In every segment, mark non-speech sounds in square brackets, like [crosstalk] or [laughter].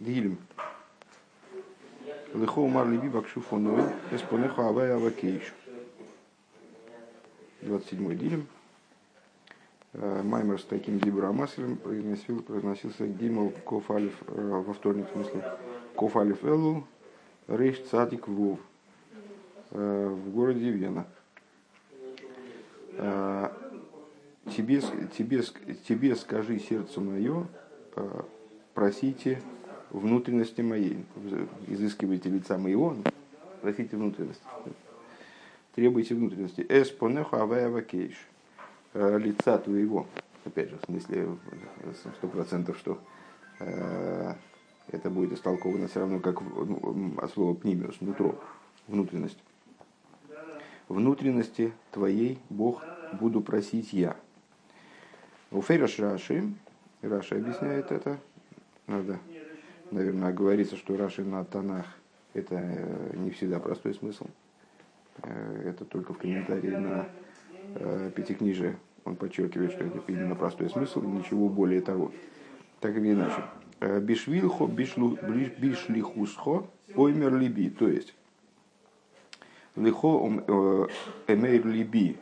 Дилем. Лихо умар либи бакшуфоной, эспонеху авай авакейш. 27-й дилем. Маймер с таким дибрамаслем произносил, произносился Гимл Кофалев во вторник, в смысле Кофалев Элу Рейш Цадик Вов в городе Вена. Тебе, тебе, тебе скажи сердце мое, просите внутренности моей, изыскивайте лица моего, просите внутренности. Требуйте внутренности. Эспонеху авая кейш. Лица твоего. Опять же, в смысле, сто процентов, что э, это будет истолковано все равно как ну, от слова пнимиус, нутро, внутренность. Внутренности твоей, Бог, буду просить я. У Фейраш Раши, Раши объясняет это, надо, наверное, говорится, что Раши на тонах это э, не всегда простой смысл. Э, это только в комментарии на э, пятикнижие он подчеркивает, что это именно простой смысл, ничего более того. Так или иначе. Бишвилхо, бишлихусхо, оймер либи. То есть, лихо эмейр либи.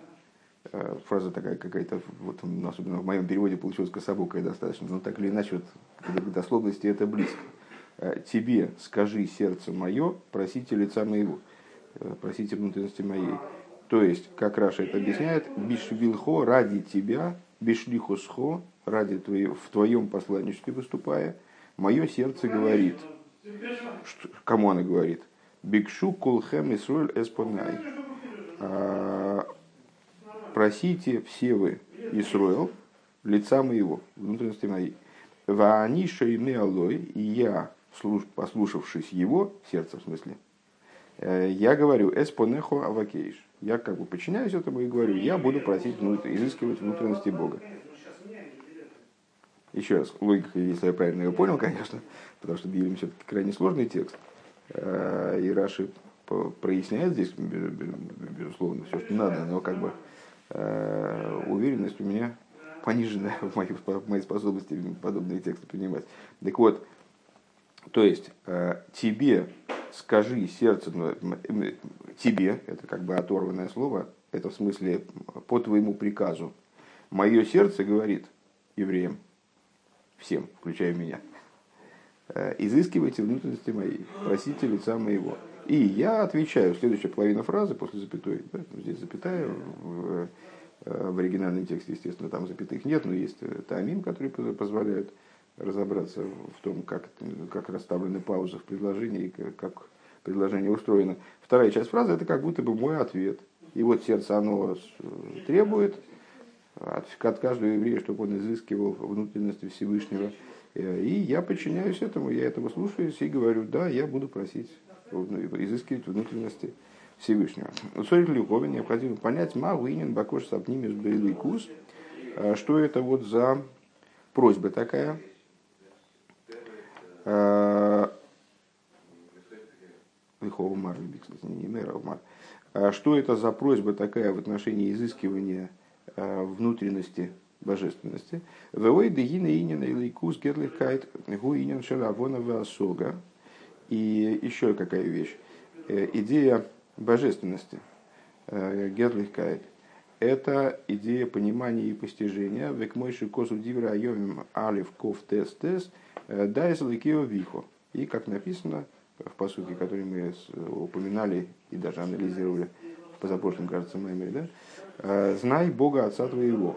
Фраза такая какая-то, вот, особенно в моем переводе получилась кособокая достаточно, но так или иначе, вот, к дословности это близко. Тебе скажи сердце мое, просите лица моего, просите внутренности моей. То есть, как Раша это объясняет, бишвилхо ради тебя, бишлихусхо ради твоего, в твоем посланничестве выступая, мое сердце говорит. Что, кому она говорит? Бикшу кулхем исруэль эспонай. А, просите все вы, Исруэл, лица моего, внутренности моей. Вааниша и алой, и я, послушавшись его, сердце в смысле, э, я говорю, эспонехо авакейш. Я как бы подчиняюсь этому и говорю, я буду просить, изыскивать внутренности Бога. Еще раз, логика, если я правильно ее понял, конечно, потому что Билем все-таки крайне сложный текст. Э, и Раши проясняет здесь, безусловно, все, что надо, но как бы э, уверенность у меня пониженная [laughs] в моей, в моей способности подобные тексты принимать. Так вот, то есть, э, тебе скажи сердце, ну, тебе, это как бы оторванное слово, это в смысле по твоему приказу. Мое сердце говорит евреям, всем, включая меня, «Э, изыскивайте внутренности моей, просите лица моего. И я отвечаю, следующая половина фразы после запятой, да, здесь запятая, в, э, в оригинальном тексте, естественно, там запятых нет, но есть тамим, которые позволяют разобраться в том, как, как расставлены паузы в предложении, как предложение устроено. Вторая часть фразы – это как будто бы мой ответ. И вот сердце, оно требует, от, от каждого еврея, чтобы он изыскивал внутренности Всевышнего. Э, и я подчиняюсь этому, я этого слушаюсь и говорю, да, я буду просить изыскивать внутренности Всевышнего. Сорик Люковин необходимо понять, Мауинин, Бакош, Сапнимис, Бейлый Кус, э, что это вот за просьба такая. Э, что это за просьба такая в отношении изыскивания Э, внутренности божественности. Осога. И еще какая вещь. Э, идея божественности герлихкайт это идея понимания и постижения. Век мойши косу дивра айовим алиф ков тес тес дайс ликио вихо. И как написано в посуке, который мы упоминали и даже анализировали в позапрошлом, кажется, меморе, да, Э, знай Бога Отца твоего.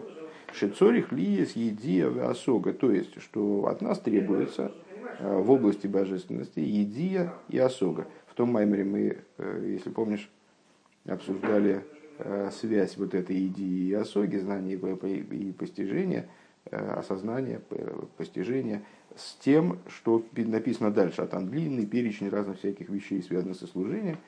Шицорих лиес едия осога, то есть, что от нас требуется э, в области божественности едия и осога. В том маймере мы, э, если помнишь, обсуждали связь вот этой идеи и осоги, знания и постижения, осознания, постижения, с тем, что написано дальше, а там длинный перечень разных всяких вещей, связанных со служением,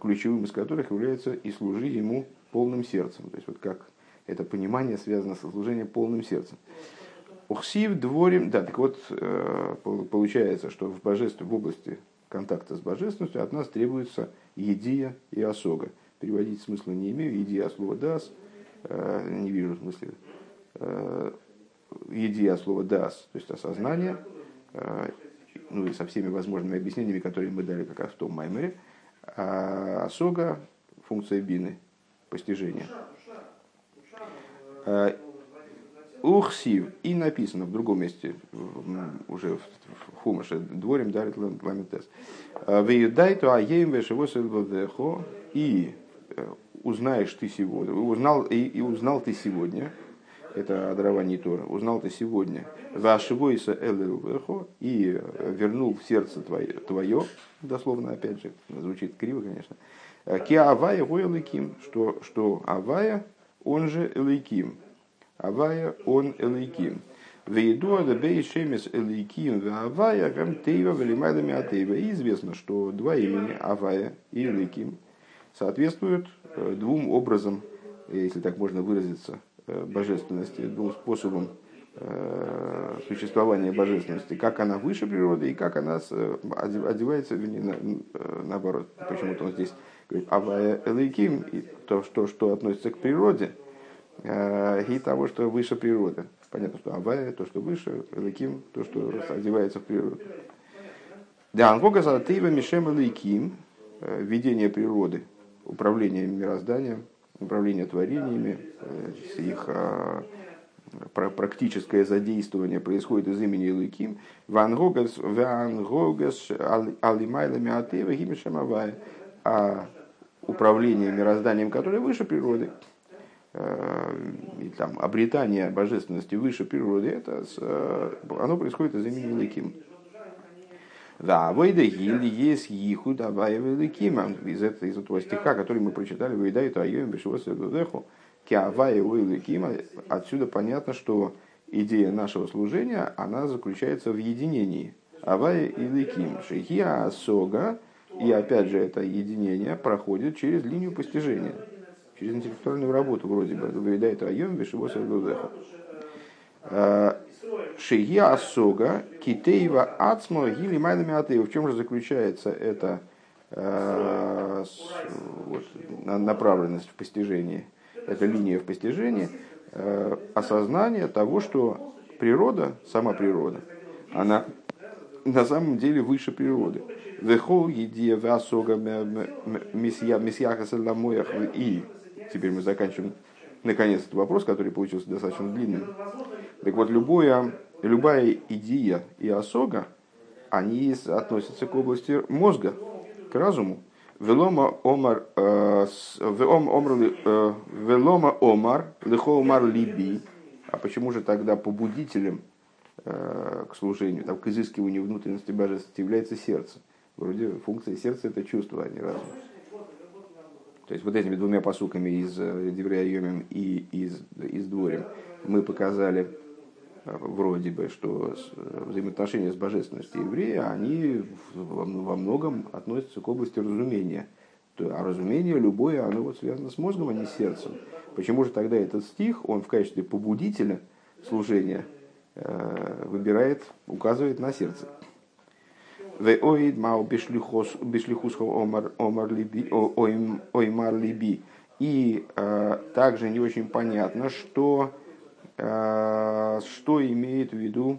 ключевым из которых является и служи ему полным сердцем. То есть вот как это понимание связано со служением полным сердцем. Ухсив дворим, да, так вот э, получается, что в божестве, в области контакта с божественностью от нас требуется едия и осога. Переводить смысла не имею, едия слово дас, э, не вижу смысла. Э, едия слово дас, то есть осознание, ну и со всеми возможными объяснениями, которые мы дали как раз в том маймере, а Асога – функция бины, постижения. Ухсив. И написано в другом месте, уже в Хумаше, дворим дарит ламитес. Веюдай то аеем вешевосельвадехо. И э, узнаешь ты сегодня, узнал, и, и узнал ты сегодня, это дарование Тора, узнал ты сегодня, вашевойса элэвэхо, и э, вернул в сердце твое, твое, дословно, опять же, звучит криво, конечно, ки авая элыким, что, что авая, он же элыким, авая, он атейва. И известно, что два имени авая и элейким соответствуют э, двум образом, если так можно выразиться, э, божественности, двум способам э, существования божественности, как она выше природы и как она одевается, вернее, наоборот, почему-то он здесь говорит Авая Элейким, то, что, что относится к природе, и того, что выше природы. Понятно, что Авая, то, что выше, Элейким, то, что одевается в природу. Да, Ангога Залтыва Мишем Элейким, видение природы, управление мирозданием, управление творениями, э, их а, практическое задействование происходит из имени Илыким, Вангогас Алимайлами Атева Гимишамавая, а управление мирозданием, которое выше природы, э, и там обретание божественности выше природы, это, э, оно происходит из имени Илыким. Да, Войда Гиль есть Ихуд Аваева Кима. Из этого, из этого стиха, который мы прочитали, Войда это Айоем Бешевоса Киаваева Кима. Отсюда понятно, что идея нашего служения, она заключается в единении. Авая и Ликим. Шихия Асога. И опять же, это единение проходит через линию постижения. Через интеллектуальную работу вроде бы. Войда это Айоем Бешевоса Дудеху. Шия Асога, Китеева Ацмо, Гили Майнами Атеева. В чем же заключается эта э, вот, направленность в постижении, эта линия в постижении, э, осознание того, что природа, сама природа, она на самом деле выше природы. Вехол едия васога месьяха и теперь мы заканчиваем наконец этот вопрос, который получился достаточно длинным. Так вот, любое, любая идея и осога, они относятся к области мозга, к разуму. Велома омар, э, э, велома омар, лихо омар либи. А почему же тогда побудителем э, к служению, там, к изыскиванию внутренности божественности является сердце? Вроде функция сердца это чувство, а не разум. То есть вот этими двумя посуками из Деврея и из, из Дворим мы показали вроде бы, что взаимоотношения с божественностью еврея, они во многом относятся к области разумения. А разумение любое, оно вот связано с мозгом, а не с сердцем. Почему же тогда этот стих, он в качестве побудителя служения э, выбирает, указывает на сердце? Веоид мау бишлихусхо омар либи. И э, также не очень понятно, что Э, что имеет в виду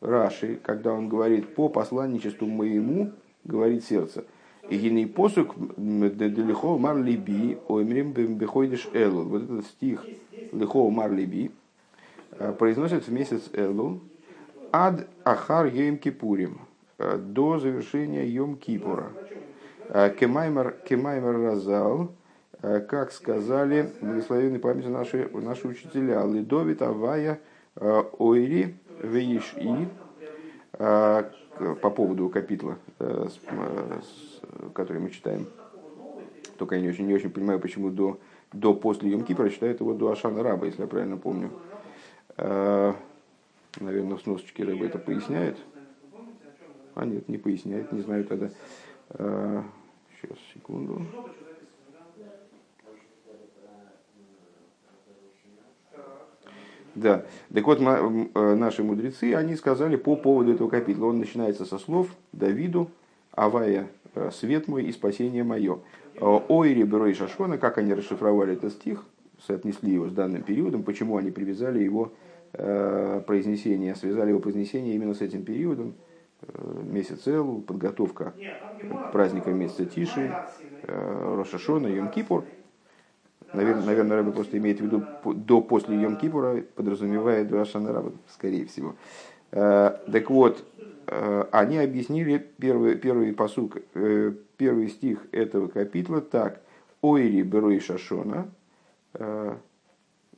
Раши, когда он говорит по посланничеству моему, говорит сердце. И геней посук лихо мар либи, оймрим бехойдиш элу. Вот этот стих лихо мар либи э, произносит в месяц элу ад ахар йом кипурим э, до завершения йом кипура. Кемаймер, кемаймер разал, как сказали благословенной памяти наши, наши учителя, Лидовит Авая э, Ойри Веиши, э, по поводу капитла, который мы читаем. Только я не очень, не очень понимаю, почему до, до после Йом Кипра его до Ашана Раба, если я правильно помню. Наверное, в сносочке Рэба это поясняет. А нет, не поясняет, не знаю тогда. Сейчас, секунду. Да. Так вот, э, наши мудрецы, они сказали по поводу этого капитла. Он начинается со слов Давиду, Авая, э, свет мой и спасение мое. Э, Ойри, Беро и Шашона, как они расшифровали этот стих, соотнесли его с данным периодом, почему они привязали его произнесение, связали его произнесение именно с этим периодом, месяц Элу, подготовка к праздникам месяца Тиши, Рошашона, Йом-Кипур. Наверное, наверное, Рэбби просто имеет в виду до после Йом-Кипура, подразумевает Рошана Раба, скорее всего. Так вот, они объяснили первый, первый посук, первый стих этого капитла так. Ойри берой шашона,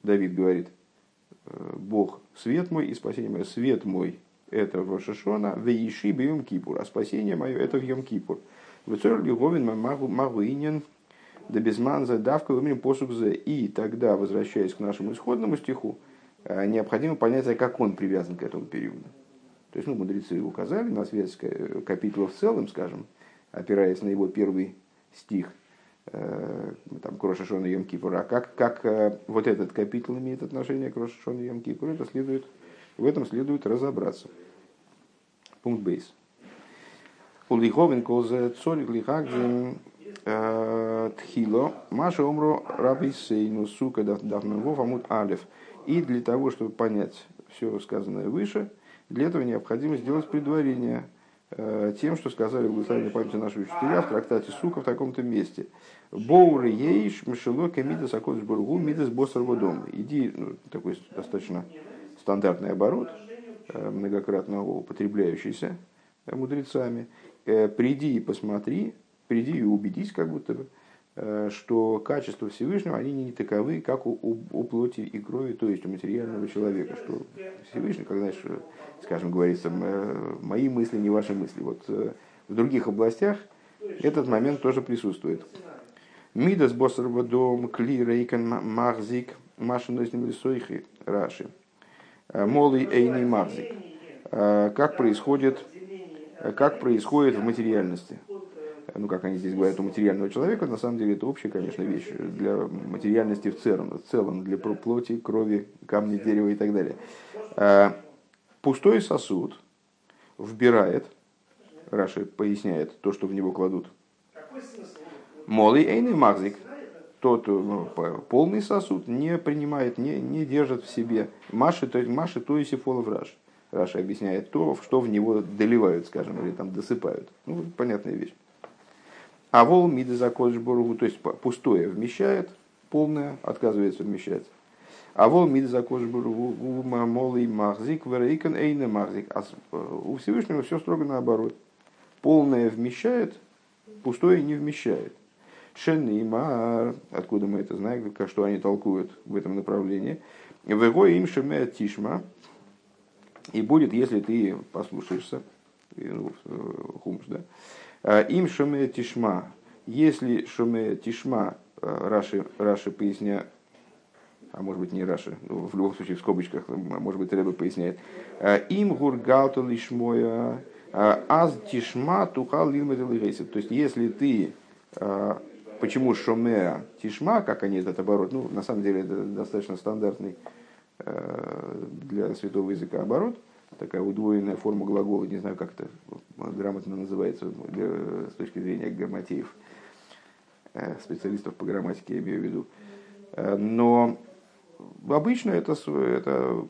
Давид говорит, Бог свет мой и спасение мое, свет мой это в Рошашона, в Иши Йом Кипур, а спасение мое это в Йом Кипур. В Цор Льговин Магуинин, да безманза давка имени посук за. И тогда, возвращаясь к нашему исходному стиху, э, необходимо понять, а как он привязан к этому периоду. То есть, ну, мудрецы указали на связь э, капитула в целом, скажем, опираясь на его первый стих, э, там, к Рошашону Йом Кипур. А как, как вот этот капитул имеет отношение к Рошашону Йом Кипур, это следует, в этом следует разобраться. Пункт бейс. Улиховен козе цорик лихагзин э, тхило маша умро раби сейну сука давмевов амут алев. И для того, чтобы понять все сказанное выше, для этого необходимо сделать предварение э, тем, что сказали в благословенной памяти наши учителя в трактате Сука в таком-то месте. Боуры ейш мшело кемидас акодыш бургу мидас боссар водом. Иди, ну, такой достаточно стандартный оборот, э, многократно употребляющийся мудрецами – Э, приди и посмотри, приди и убедись, как будто бы, э, что качества Всевышнего, они не таковы, как у, у, у плоти и крови, то есть у материального человека. Что Всевышний, когда, знаешь, скажем, говорится, мои мысли, не ваши мысли. Вот э, в других областях этот момент тоже присутствует. Мидас босарвадом кли рейкен махзик машинозним лисойхи раши. Молый эйни махзик. Как происходит как происходит в материальности. Ну, как они здесь говорят, у материального человека, на самом деле это общая, конечно, вещь для материальности в целом, в целом для плоти, крови, камня, дерева и так далее. А, пустой сосуд вбирает, Раши поясняет то, что в него кладут. Молый эйный мазик, тот ну, полный сосуд не принимает, не, не держит в себе. Маши, то, маши, то и фолов Раши. Раша объясняет то, что в него доливают, скажем, или там досыпают. Ну, понятная вещь. А вол миды закодыш боргу, то есть пустое вмещает, полное отказывается вмещать. А вол миды закодыш боргу, молый махзик, верейкан эйна махзик. А у Всевышнего все строго наоборот. Полное вмещает, пустое не вмещает. Шенеймар, откуда мы это знаем, как что они толкуют в этом направлении. Вего им шемея тишма, и будет, если ты послушаешься, ну, э, хумш, да, им шуме тишма, если шуме тишма, э, Раши, Раши поясня, а может быть не Раши, ну, в любом случае в скобочках, может быть Рэба поясняет, «А, им гургалту лишмоя, аз тишма тухал лилмет То есть, если ты, почему шоме тишма, как они этот оборот, ну, на самом деле это достаточно стандартный Э, для святого языка оборот, такая удвоенная форма глагола, не знаю, как это грамотно называется с точки зрения грамматеев, э, специалистов по грамматике, я имею в виду. Э, но обычно это, это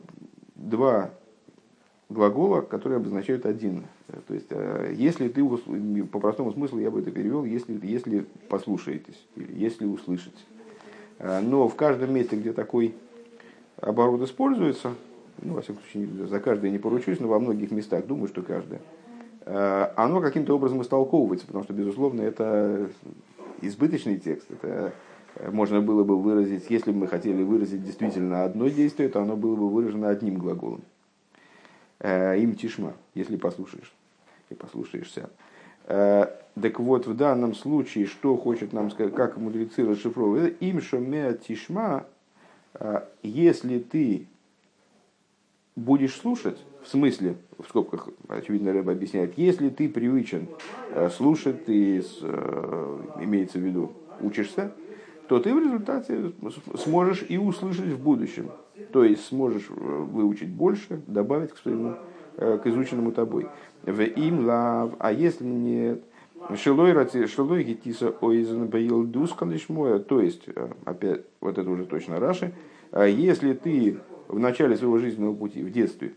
два глагола, которые обозначают один. То есть, если ты, по простому смыслу я бы это перевел, если, если послушаетесь, или если услышите. Но в каждом месте, где такой оборот используется, ну, во всяком случае, за каждое не поручусь, но во многих местах, думаю, что каждое, э, оно каким-то образом истолковывается, потому что, безусловно, это избыточный текст. Это э, можно было бы выразить, если бы мы хотели выразить действительно одно действие, то оно было бы выражено одним глаголом. Э, им тишма, если послушаешь и послушаешься. Так вот, в данном случае, что хочет нам сказать, как мудрецы расшифровывают, им шомеа тишма, а, если ты будешь слушать, в смысле, в скобках, очевидно, Рэб объясняет, если ты привычен э, слушать, ты, э, имеется в виду, учишься, то ты в результате сможешь и услышать в будущем. То есть сможешь э, выучить больше, добавить к своему, к изученному тобой. В им лав, а если нет, Шилой шилой гитиса ойзен лишмоя. То есть, опять, вот это уже точно Раши, э, если ты в начале своего жизненного пути, в детстве,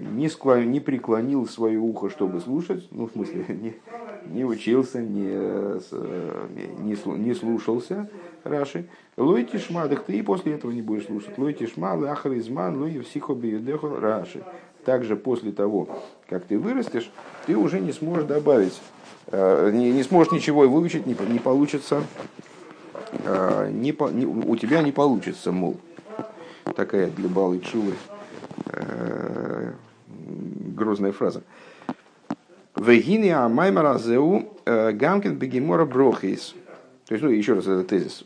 не, склон, не преклонил свое ухо, чтобы слушать, ну, в смысле, [laughs] не, не учился, не, не, не слушался Раши. Лой тишма, ты и после этого не будешь слушать. Лой тишма, лахар изман, лой всихоби Раши. Также после того, как ты вырастешь, ты уже не сможешь добавить, не, не сможешь ничего выучить, не, не получится, не, не, у тебя не получится, мол. Такая для Балы Чулы грозная фраза. Вегини амаймара зеу гамкин бегемора брохис. То есть, ну, еще раз этот тезис,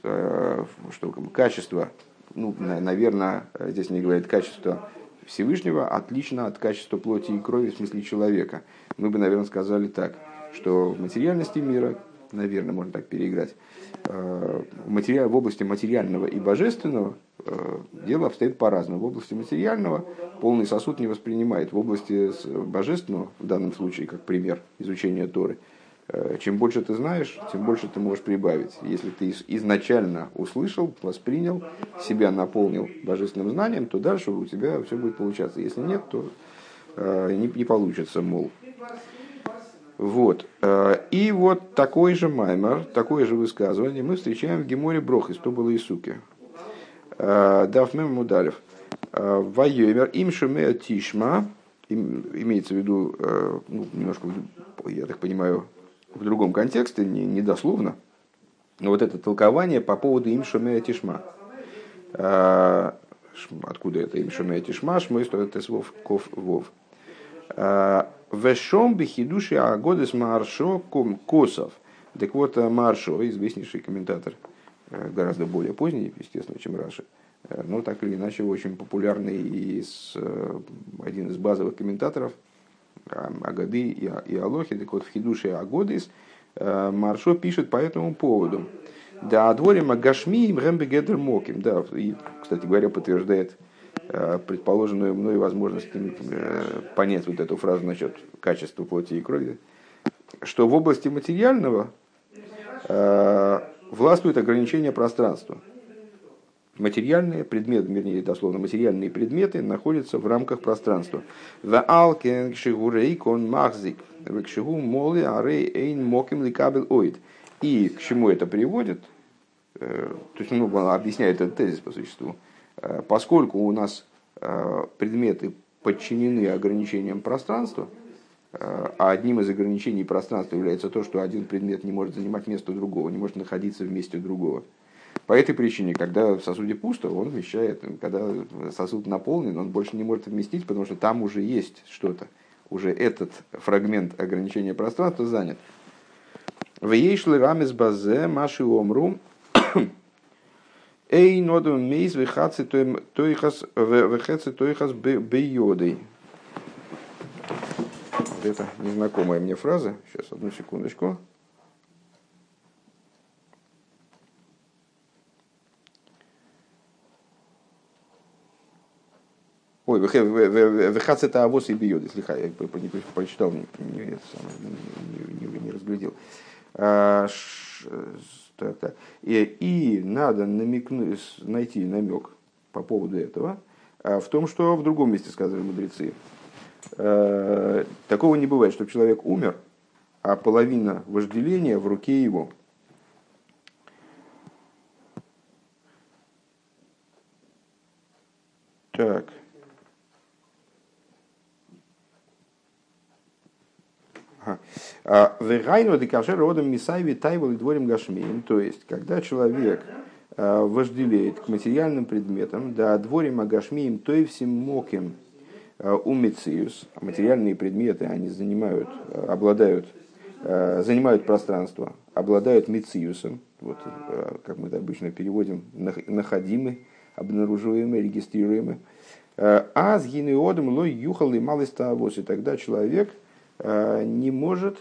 что качество, ну, наверное, здесь не говорит качество Всевышнего отлично от качества плоти и крови в смысле человека. Мы бы, наверное, сказали так, что в материальности мира, наверное, можно так переиграть, в области материального и божественного Э, дело обстоит по-разному. В области материального полный сосуд не воспринимает. В области божественного, в данном случае, как пример изучения Торы, э, чем больше ты знаешь, тем больше ты можешь прибавить. Если ты изначально услышал, воспринял, себя наполнил божественным знанием, то дальше у тебя все будет получаться. Если нет, то э, не, не получится, мол. Вот. И вот такой же маймер, такое же высказывание мы встречаем в Геморе Брохис, то было и. Э, Дафмем Мудалев. Э, Вайомер им шумея тишма, имеется в виду, э, ну, немножко, я так понимаю, в другом контексте, не, не дословно, но вот это толкование по поводу им шумея тишма. Откуда это им шумея тишма? Шмой стоит вов ков вов. Вешом бихидуши агодес маршо косов. Так вот, Маршо, известнейший комментатор гораздо более поздний, естественно, чем Раши, э, но так или иначе очень популярный и с, э, один из базовых комментаторов Агады и, и Алохи, так вот в Хидуше Агодис Маршо пишет по этому поводу. Да, адворим Агашми им Гедер Моким. Да, и, кстати говоря, подтверждает предположенную мной возможность понять вот эту фразу насчет качества плоти и крови, что в области материального властвует ограничение пространства. Материальные предметы, вернее, дословно, материальные предметы находятся в рамках пространства. Махзик, моли арей эйн моким ликабел оид. И к чему это приводит? Э, то есть, ну, объясняет этот тезис по существу. Э, поскольку у нас э, предметы подчинены ограничениям пространства, а одним из ограничений пространства является то, что один предмет не может занимать место другого, не может находиться в месте другого. По этой причине, когда в сосуде пусто, он вмещает, когда сосуд наполнен, он больше не может вместить, потому что там уже есть что-то. Уже этот фрагмент ограничения пространства занят. В ейшли рамес базе маши омру Эй, ноду мейз вехаци тойхас вехаци это незнакомая мне фраза. Сейчас, одну секундочку. Ой, вехац это авос и бьет, если я прочитал, не, не, не, не, не разглядел. А, так, так. И, и надо намекнуть, найти намек по поводу этого а, в том, что в другом месте сказали мудрецы. Э, такого не бывает, чтобы человек умер, а половина вожделения в руке его. Так. А, Вегайну декашер родом мисайви тайвал и дворим гашмием. То есть, когда человек э, вожделеет к материальным предметам, да дворим агашмием, то и всем моким, умициус, материальные предметы, они занимают, э, обладают, э, занимают пространство, обладают мициусом, вот, как мы это обычно переводим, находимы, обнаруживаемы, регистрируемы. А с гинеодом лой юхал и малый ставос, и тогда человек не может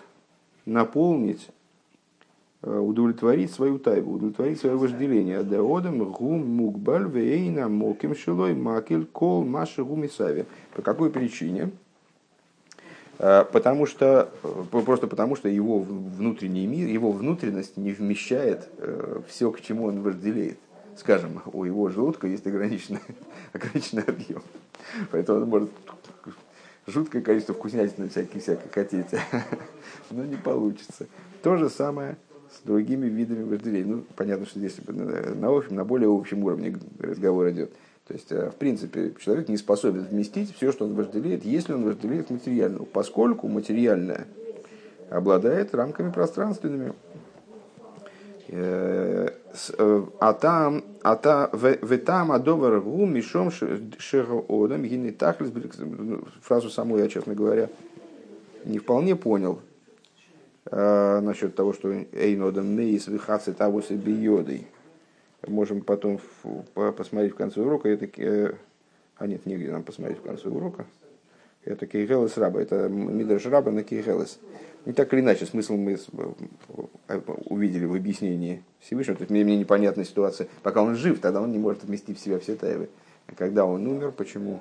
наполнить Э, удовлетворить свою тайбу, удовлетворить свое вожделение. Деодам гум мукбаль вейна моким шилой макель кол маши гумисави. По какой причине? Э, потому что, э, просто потому, что его внутренний мир, его внутренность не вмещает все, к чему он вожделеет. скажем, у его желудка есть ограниченный, [laughs] ограниченный объем. Поэтому он может жуткое количество вкуснятины всяких всяких хотеть, [laughs] но не получится. То же самое с другими видами вожделений. Ну, понятно, что здесь на, общем, на более общем уровне разговор идет. То есть, э, в принципе, человек не способен вместить все, что он вожделеет, если он вожделеет материального, поскольку материальное обладает рамками пространственными. Э, э, а там, а та, в там адовар гу мишом шеро одам гини тахлис. Ну, фразу саму я, честно говоря, не вполне понял насчет того, что эйнодам нейс вихацы того себе йодой. Можем потом посмотреть в конце урока. Это, а нет, негде нам посмотреть в конце урока. Это Кейгелес Раба, это Мидраш Раба на Кейгелес. Не так или иначе, смысл мы э, увидели в объяснении Всевышнего. То есть мне, мне непонятна ситуация. Пока он жив, тогда он не может вместить в себя все тайвы. А когда он умер, почему,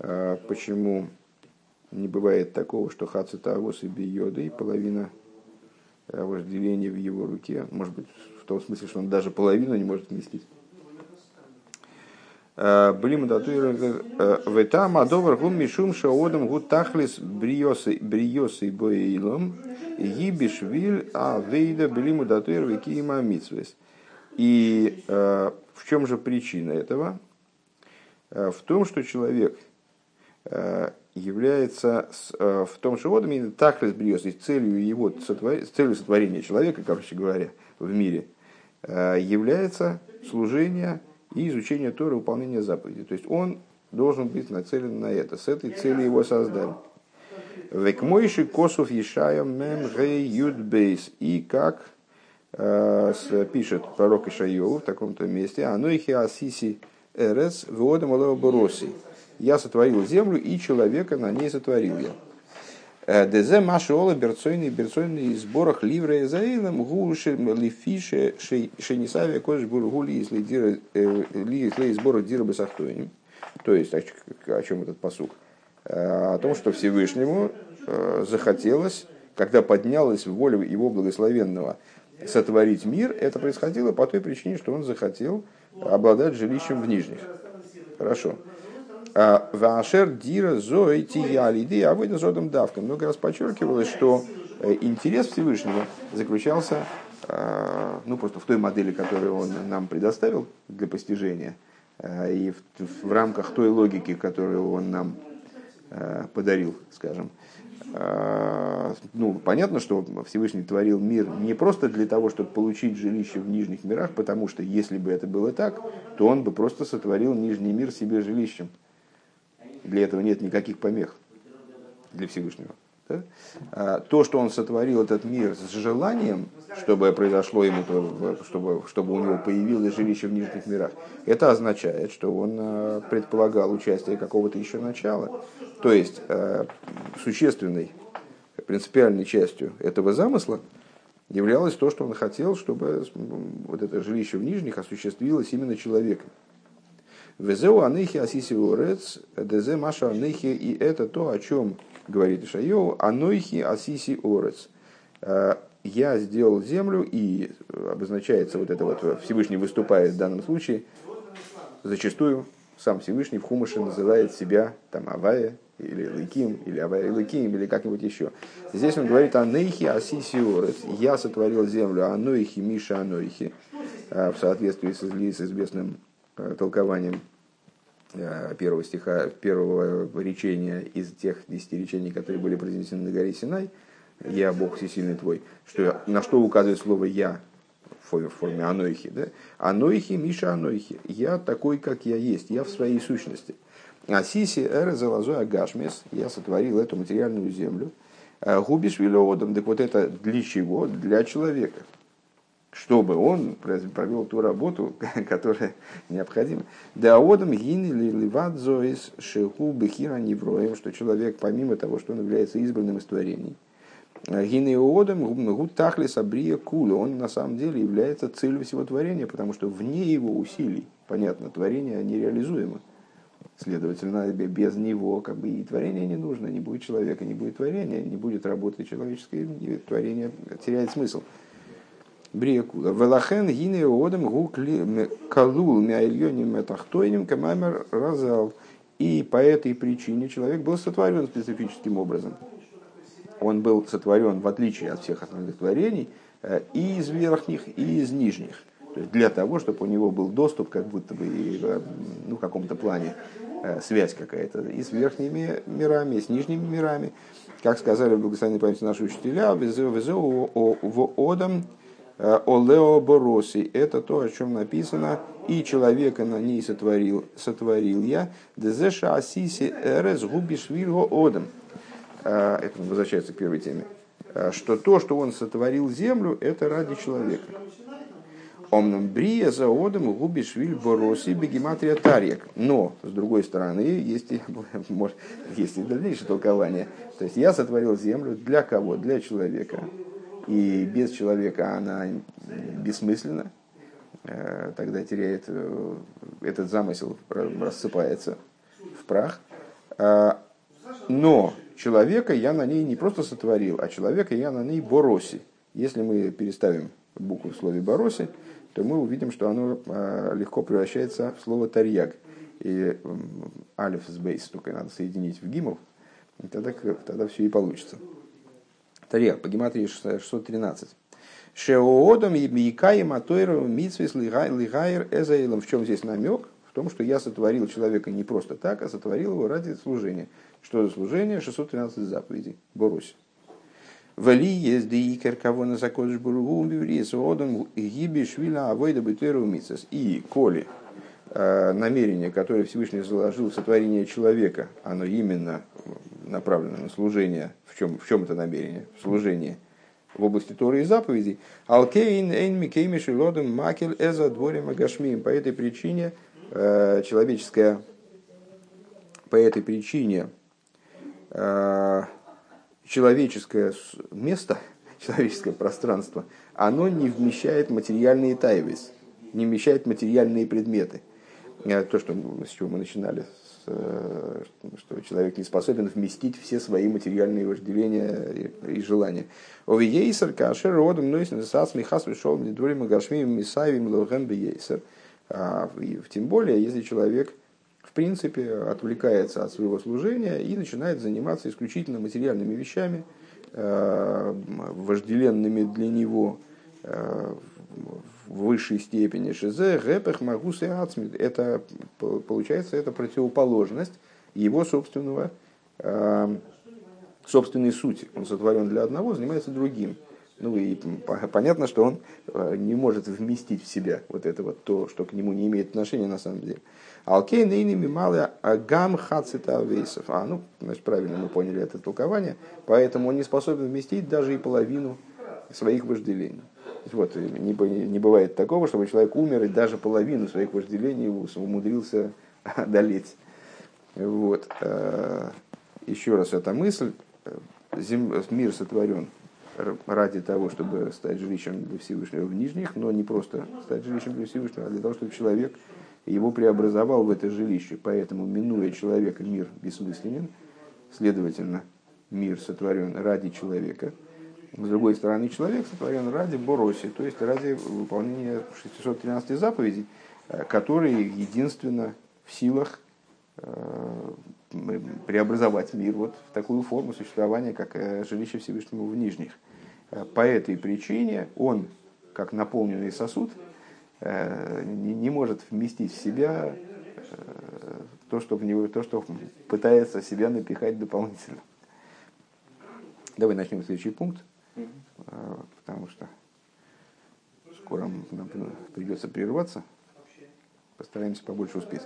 э, почему не бывает такого, что Хацета Авос и Биода и половина э, вожделения в его руке, может быть, в том смысле, что он даже половину не может вместить. Блим датуир ветам адовар гум мишум шаодам гу тахлис бриосы бриосы боилом гибишвиль а вейда блиму датуир викима митсвес. И э, в чем же причина этого? Э, в том, что человек э, является в том, вот именно тахлис бриос, и целью его целью сотворения человека, короче говоря, в мире, является служение и изучение Торы, выполнение заповедей. То есть он должен быть нацелен на это. С этой целью его создали. Векмойши косов ешаем мем юдбейс. И как э, пишет пророк Ишайов в таком-то месте, анойхи асиси эрес вводом бороси. Я сотворил землю, и человека на ней сотворил я. Э, Дезе машола берцойный берцойный сборах ливре заилом гуши лифише шенисаве кож бургули э, ли сбора дира бесахтоиним. То есть о чем этот посук? Э, о том, что Всевышнему захотелось, когда поднялась воля его благословенного сотворить мир, это происходило по той причине, что он захотел обладать жилищем в нижних. Хорошо. А, Вашер дира зои тиялиды, а вы зодом давка. Много раз подчеркивалось, что э, интерес Всевышнего заключался а, ну, просто в той модели, которую он нам предоставил для постижения, а, и в, в рамках той логики, которую он нам подарил, скажем. Ну, понятно, что Всевышний творил мир не просто для того, чтобы получить жилище в нижних мирах, потому что если бы это было так, то он бы просто сотворил нижний мир себе жилищем. Для этого нет никаких помех для Всевышнего. Да? А то, что он сотворил этот мир с желанием, чтобы произошло ему, то, чтобы, чтобы у него появилось жилище в нижних мирах, это означает, что он а, предполагал участие какого-то еще начала. То есть а, существенной, принципиальной частью этого замысла являлось то, что он хотел, чтобы вот это жилище в нижних осуществилось именно человеком. Везеу анехи асиси орец, дезе маша анехи, и это то, о чем говорит Ишайоу, анойхи асиси орец. «Э, я сделал землю, и обозначается вот это вот, Всевышний выступает в данном случае, зачастую сам Всевышний в Хумыше называет себя там Авая, или Лыким, или Авая Лыким, или как-нибудь еще. Здесь он говорит «Анейхи асиси орец». Я сотворил землю, анойхи миша анойхи, э, в соответствии с, с известным Э, толкованием э, первого стиха, первого речения из тех десяти речений, которые были произнесены на горе Синай, «Я Бог всесильный твой», что, на что указывает слово «я» в форме анойхи. Да? Анойхи, Миша анойхи. Я такой, как я есть, я в своей сущности. Асиси эра залазой агашмес, я сотворил эту материальную землю. «Э, Губиш вилеодом, так вот это для чего? Для человека чтобы он провел ту работу, [laughs] которая необходима. Даодам гини ливат зоис шеху бехира невроем, что человек, помимо того, что он является избранным из творений, гинеодам гу тахлис абрия кула, он на самом деле является целью всего творения, потому что вне его усилий, понятно, творение нереализуемо. Следовательно, без него как бы и творение не нужно, не будет человека, не будет творения, не будет работы человеческой, творение теряет смысл. Бриякула. Велахен гине одам гу калул мяильоним метахтойним камамер разал. И по этой причине человек был сотворен специфическим образом. Он был сотворен, в отличие от всех остальных творений, э, и из верхних, и из нижних. То есть для того, чтобы у него был доступ, как будто бы э, ну, в каком-то плане э, связь какая-то и с верхними мирами, и с нижними мирами. Как сказали в благословенной памяти наши учителя, в одам Олео Бороси. Это то, о чем написано. И человека на ней сотворил, сотворил я. Дезеша асиси эрес губиш вирго одам. Это возвращается к первой теме. Что то, что он сотворил землю, это ради человека. Омном брия за одам губиш виль бороси бегематрия тарьяк. Но, с другой стороны, есть и, [laughs] может, есть и дальнейшее толкование. То есть я сотворил землю для кого? Для человека и без человека она бессмысленна, э, тогда теряет э, этот замысел, рассыпается в прах. Но человека я на ней не просто сотворил, а человека я на ней бороси. Если мы переставим букву в слове бороси, то мы увидим, что оно легко превращается в слово тарьяг. И алиф с бейс только надо соединить в гимов, тогда, тогда все и получится. Тарьяг, по гематрии 613. Шеоодом Икаем Атойру Митсвис Лигайр Эзаилом. В чем здесь намек? В том, что я сотворил человека не просто так, а сотворил его ради служения. Что за служение? 613 заповедей. Борусь. Вали есть дикер кого на закодыш бургу биврис одом гиби швила авойда бетеру. И коли э, намерение, которое Всевышний заложил в сотворение человека, оно именно направлено на служение. В чем, в чем это намерение? В служении в области Торы и заповедей. Алкейн эйн микейми шилодом макель эза дворим агашмием. По этой причине э, человеческое, по этой причине э, человеческое место, [laughs] человеческое пространство, оно не вмещает материальные тайвис, не вмещает материальные предметы. Э, то, что, с чего мы начинали что человек не способен вместить все свои материальные вожделения и желания. Овиейсер, кашер, родом, но если сас михас пришел, дворим гашмим, мисавим, лохем бейсер. А, тем более, если человек в принципе отвлекается от своего служения и начинает заниматься исключительно материальными вещами, э, вожделенными для него э, в высшей степени. Шизе, гэпэх, магус и ацмид. Это, получается, это противоположность его собственного, э, собственной сути. Он сотворен для одного, занимается другим. Ну и понятно, что он э, не может вместить в себя вот это вот то, что к нему не имеет отношения на самом деле. Алкей нейними малые агам хацита вейсов. А, ну, значит, правильно мы поняли это толкование. Поэтому он не способен вместить даже и половину своих вожделений. Вот, не, не бывает такого, чтобы человек умер и даже половину своих вожделений умудрился [laughs] одолеть. Вот. Э, еще раз эта мысль. Зем... Мир сотворен ради того, чтобы стать жилищем для Всевышнего в нижних, но не просто стать жилищем для Всевышнего, а для того, чтобы человек его преобразовал в это жилище. Поэтому, минуя человека, мир бессмысленен. Следовательно, мир сотворен ради человека – с другой стороны, человек сотворен ради бороси, то есть ради выполнения 613 заповедей, э, которые единственно в силах э, преобразовать мир вот в такую форму существования, как э, жилище Всевышнего в Нижних. По этой причине он, как наполненный сосуд, не может вместить в себя то, что, в него, то, что пытается себя напихать дополнительно. Давай начнем следующий пункт. А, потому что скоро нам придется прерваться. Постараемся побольше успеть.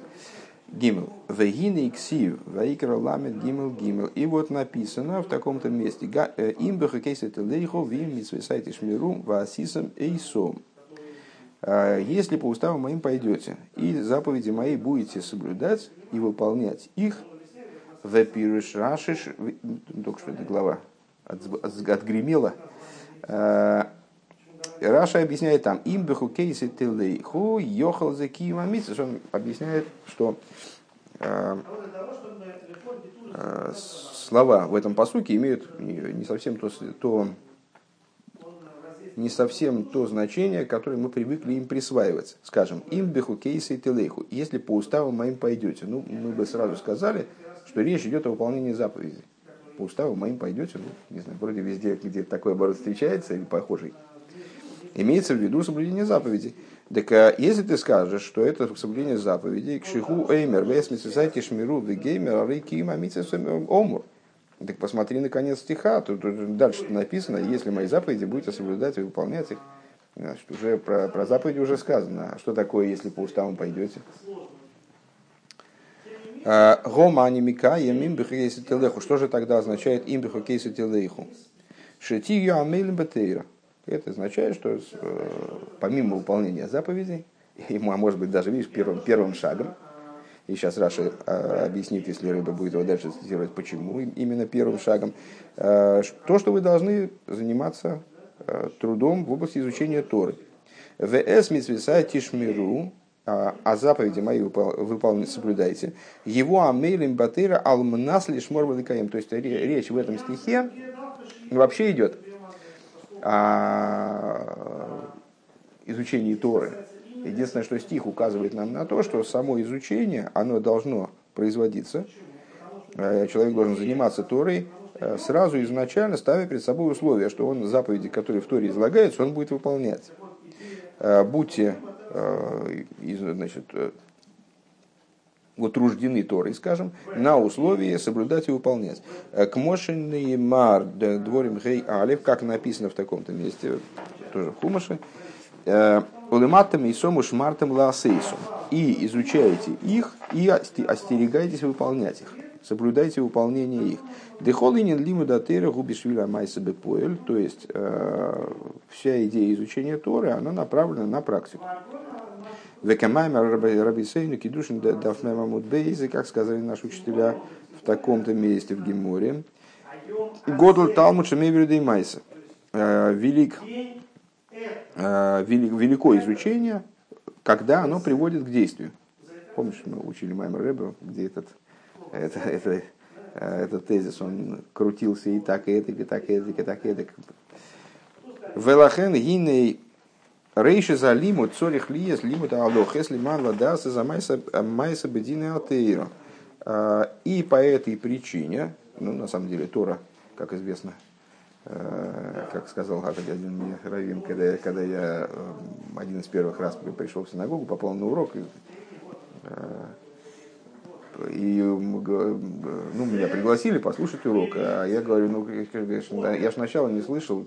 Гимел. Вегины иксив, ваикра ламет гимел гимел. И вот написано в таком-то месте. Э, Имбеха кейсет лейхо вим митсвесайте шмиру ваасисам эйсом. А, Если по уставам моим пойдете, и заповеди мои будете соблюдать и выполнять их, вепирыш рашиш, только что эта глава отгремело. Э, Раша объясняет там, имбеху кейси тилейху йохал за киевамицис. Он объясняет, что э, э, слова в этом посуке имеют не совсем то, то не совсем то значение, которое мы привыкли им присваивать. Скажем, им беху кейсы и телейху. Если по уставам моим пойдете, ну, мы бы сразу сказали, что речь идет о выполнении заповедей. По уставу моим пойдете, ну, не знаю, вроде везде, где такой оборот встречается или похожий. Имеется в виду соблюдение заповедей. Так а если ты скажешь, что это соблюдение заповедей, к шиху эймер, весмисайти шмиру, вегеймер, арейки омур. Так посмотри на конец стиха, тут, тут дальше написано, если мои заповеди будете соблюдать и выполнять их. Значит, уже про, про заповеди уже сказано. А что такое, если по уставам пойдете? Гома анимика имбиху кейси телеху. Что же тогда означает имбиху кейси телеху? Шетию амейлем бетейра. Это означает, что э, помимо выполнения заповедей, и, а может быть даже, видишь, первым, первым шагом, и сейчас Раша э, объяснит, если рыба будет его дальше цитировать, почему именно первым шагом, э, то, что вы должны заниматься трудом в области изучения Торы. ВС митсвиса тишмиру, а, а заповеди мои выполняйте, соблюдайте. Его амейлим батыра алмнас лишь морбаликаем. То есть речь в этом стихе вообще идет о изучении Торы. Единственное, что стих указывает нам на то, что само изучение, оно должно производиться. Э, человек должен заниматься Торой э, сразу изначально ставя перед собой условия, что он заповеди, которые в Торе излагаются, он будет выполнять. Э, будьте значит, утруждены Торой, скажем, на условии соблюдать и выполнять. Э, к Мошин Мар дворим Гей Алев, как написано в таком-то месте, тоже в Хумаше, э, Улематам и сому шмартам лаасейсум. И изучайте их, и остерегайтесь выполнять их. Соблюдайте выполнение их. Дехолинин лиму датера губишвиля майса бепоэль. То есть, э, вся идея изучения Торы, она направлена на практику. Векамаймер Рабисейну Кидушин Дафнема Мудбейзы, как сказали наши учителя в таком-то месте в Геморе. Годл Талмуд Шамейверда и Майса. Э, велик, э, велик, велико изучение, когда оно приводит к действию. Помнишь, мы учили Маймер Рэбе, где этот, это, это, э, этот тезис, он крутился и так, и это, и так, и это, и так, и это. Велахен гиней Рейши за лимут, цорих лиес, лимут алох, если ман ладаса за майса бедины атеира. А, и по этой причине, ну, на самом деле, Тора, как известно, э, как сказал один мне Равин, когда, когда я э, один из первых раз пришел в синагогу, попал на урок, э, и ну, меня пригласили послушать урок, а я говорю, ну, я же сначала не слышал,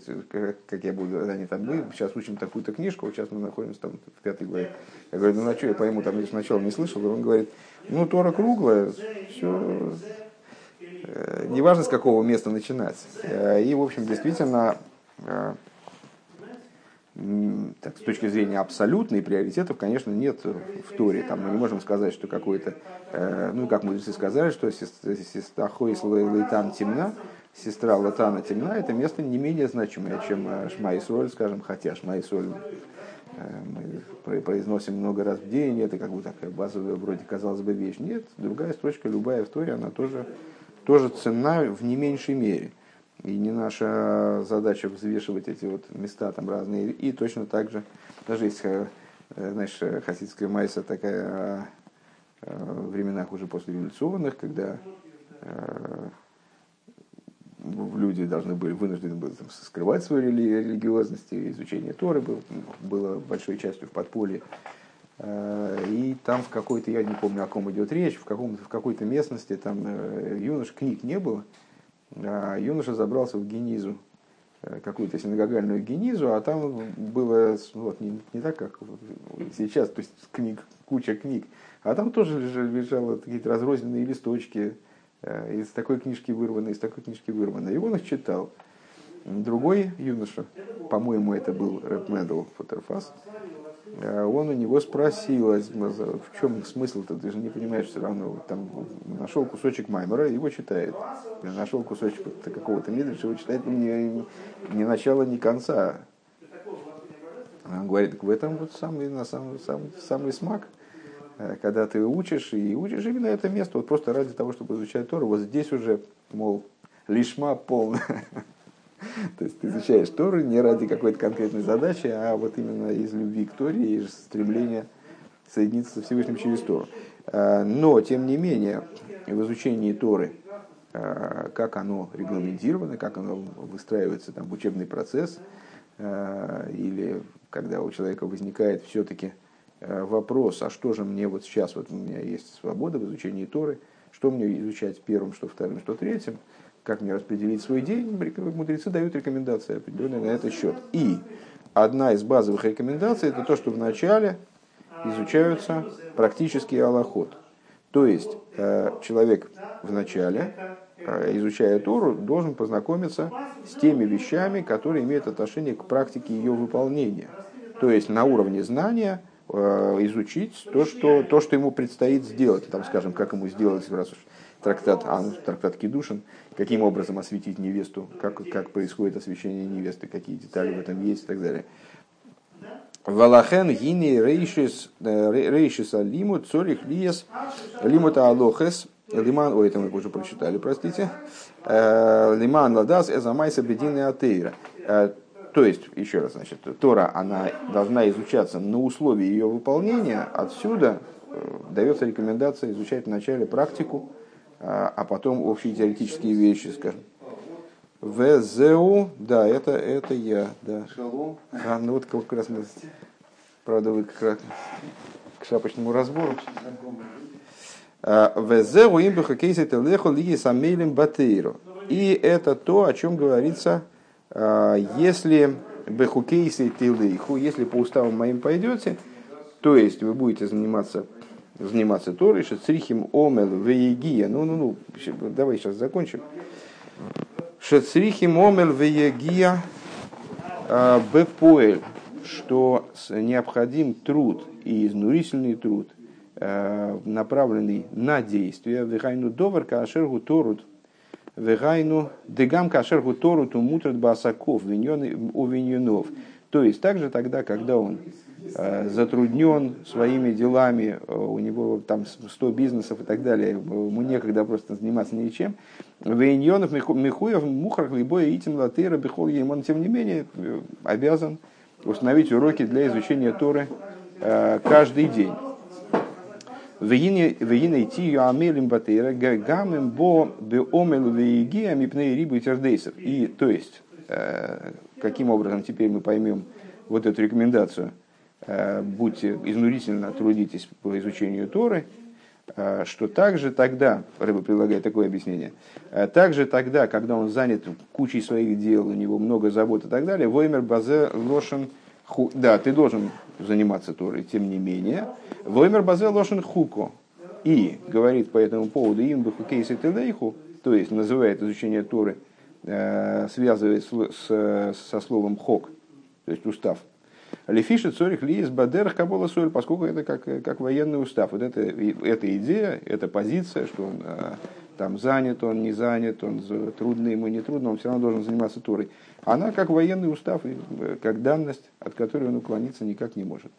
как я буду, они там, мы сейчас учим такую-то книжку, сейчас мы находимся там в пятой главе. Я говорю, ну, на что я пойму, там я сначала не слышал, и он говорит, ну, Тора круглая, все, э, неважно, с какого места начинать. Э, и, в общем, действительно, э, так, с точки зрения абсолютной приоритетов, конечно, нет в Торе. Там мы не можем сказать, что какой-то, э, ну, как мудрецы сказали, что сестра Хойс Лейтан темна, сестра Латана темна, это место не менее значимое, чем э, Шма Соль, скажем, хотя Шма Соль э, мы произносим много раз в день, это как бы такая базовая, вроде казалось бы, вещь. Нет, другая строчка, любая в Торе, она тоже, тоже ценна в не меньшей мере. И не наша задача взвешивать эти вот места там разные. И точно так же, даже если, э, знаешь, хасидская майса такая э, в временах уже после революционных, когда э, люди должны были, вынуждены были там, скрывать свою религиозность, и изучение Торы было, было большой частью в подполье. И там в какой-то, я не помню, о ком идет речь, в, каком, в какой-то местности там юнош книг не было, а юноша забрался в генизу, э, какую-то синагогальную генизу, а там было вот, не, не так, как сейчас, то есть книг, куча книг, а там тоже лежали, какие-то разрозненные листочки, э, из такой книжки вырваны, из такой книжки вырваны. И он их читал. Другой юноша, по-моему, это был Рэп Мэдл Фотерфас, Э, он у него спросил, а в чем смысл-то, ты же не понимаешь все равно. Там нашел кусочек Маймера, его читает. Нашел кусочек какого-то Мидриша, его читает ни, ни начала, ни конца. Он говорит, так в этом вот самый, на самый, самый, самый смак, э, когда ты учишь, и учишь именно это место, вот просто ради того, чтобы изучать Тору, вот здесь уже, мол, лишма полная. То есть ты изучаешь Тору не ради какой-то конкретной задачи, а вот именно из любви к Торе и стремления соединиться со Всевышним через Тору. Э, но, тем не менее, в изучении Торы, э, как оно регламентировано, как оно выстраивается там, в учебный процесс, э, или когда у человека возникает все-таки вопрос, а что же мне вот сейчас, вот у меня есть свобода в изучении Торы, что мне изучать первым, что вторым, что третьим, как мне распределить свой день, мудрецы дают рекомендации определенные на этот счет. И одна из базовых рекомендаций это то, что в начале изучаются практические аллоход. То есть э, человек в начале, э, изучая Тору, должен познакомиться с теми вещами, которые имеют отношение к практике ее выполнения. То есть на уровне знания э, изучить то что, то, что ему предстоит сделать. Там, скажем, как ему сделать, раз уж трактат, а, ну, трактат Кедушин, каким образом осветить невесту, как, как происходит освещение невесты, какие детали в этом есть и так далее. Валахен гини рейшис э, лимут цорих лиес лимута алохес лиман, ой, это мы уже прочитали, простите, э, лиман ладас эзамайса бедины атеира. Э, то есть, еще раз, значит, Тора, она должна изучаться на условии ее выполнения. Отсюда дается рекомендация изучать вначале практику, а потом общие теоретические вещи, скажем. ВЗУ, да, это, это я, да. Шалом. А, ну вот как раз мы, правда, вы как раз к шапочному разбору. А, ВЗУ имбуха кейса телеху лиги самейлем батейру. И это то, о чем говорится, а, если бехукейсы тилейху, если по уставам моим пойдете, то есть вы будете заниматься заниматься Торой, шецрихим омел веегия. Ну, ну, ну, давай сейчас закончим. Шецрихи момел веягия а, бепоэль, что необходим труд и изнурительный труд, а, направленный на действие, вегайну довар кашергу торут, вегайну дегам кашергу торут умутрат басаков, у виньонов. То есть также тогда, когда он затруднен своими делами, э, у него там 100 бизнесов и так далее, ему некогда просто заниматься ничем. Вейньонов Михуев Мухар Либоя Итин Латыра Бехол он тем не менее э, обязан установить уроки для изучения Торы каждый день. Вегина идти амелим батыра гамем бо беомел веигия мипней рибу тердейсов. И то есть, каким образом теперь мы поймем вот эту рекомендацию – Э, будьте изнурительно трудитесь по изучению Торы, э, что также тогда, Рыба предлагает такое объяснение, э, также тогда, когда он занят кучей своих дел, у него много забот и так далее, воймер базе лошен ху... Да, ты должен заниматься Торой, тем не менее. Воймер базе лошен хуко. И говорит по этому поводу им бы кейсы телейху, то есть называет изучение Торы, связывает с, со словом хок, то есть устав – Лефиши цорих ли из бадерах кабола соль, поскольку это как, как военный устав. Вот это, эта идея, эта позиция, что он а, там занят, он не занят, он трудно ему, не трудно, он все равно должен заниматься турой. Она как военный устав, э, как данность, от которой он уклониться никак не может.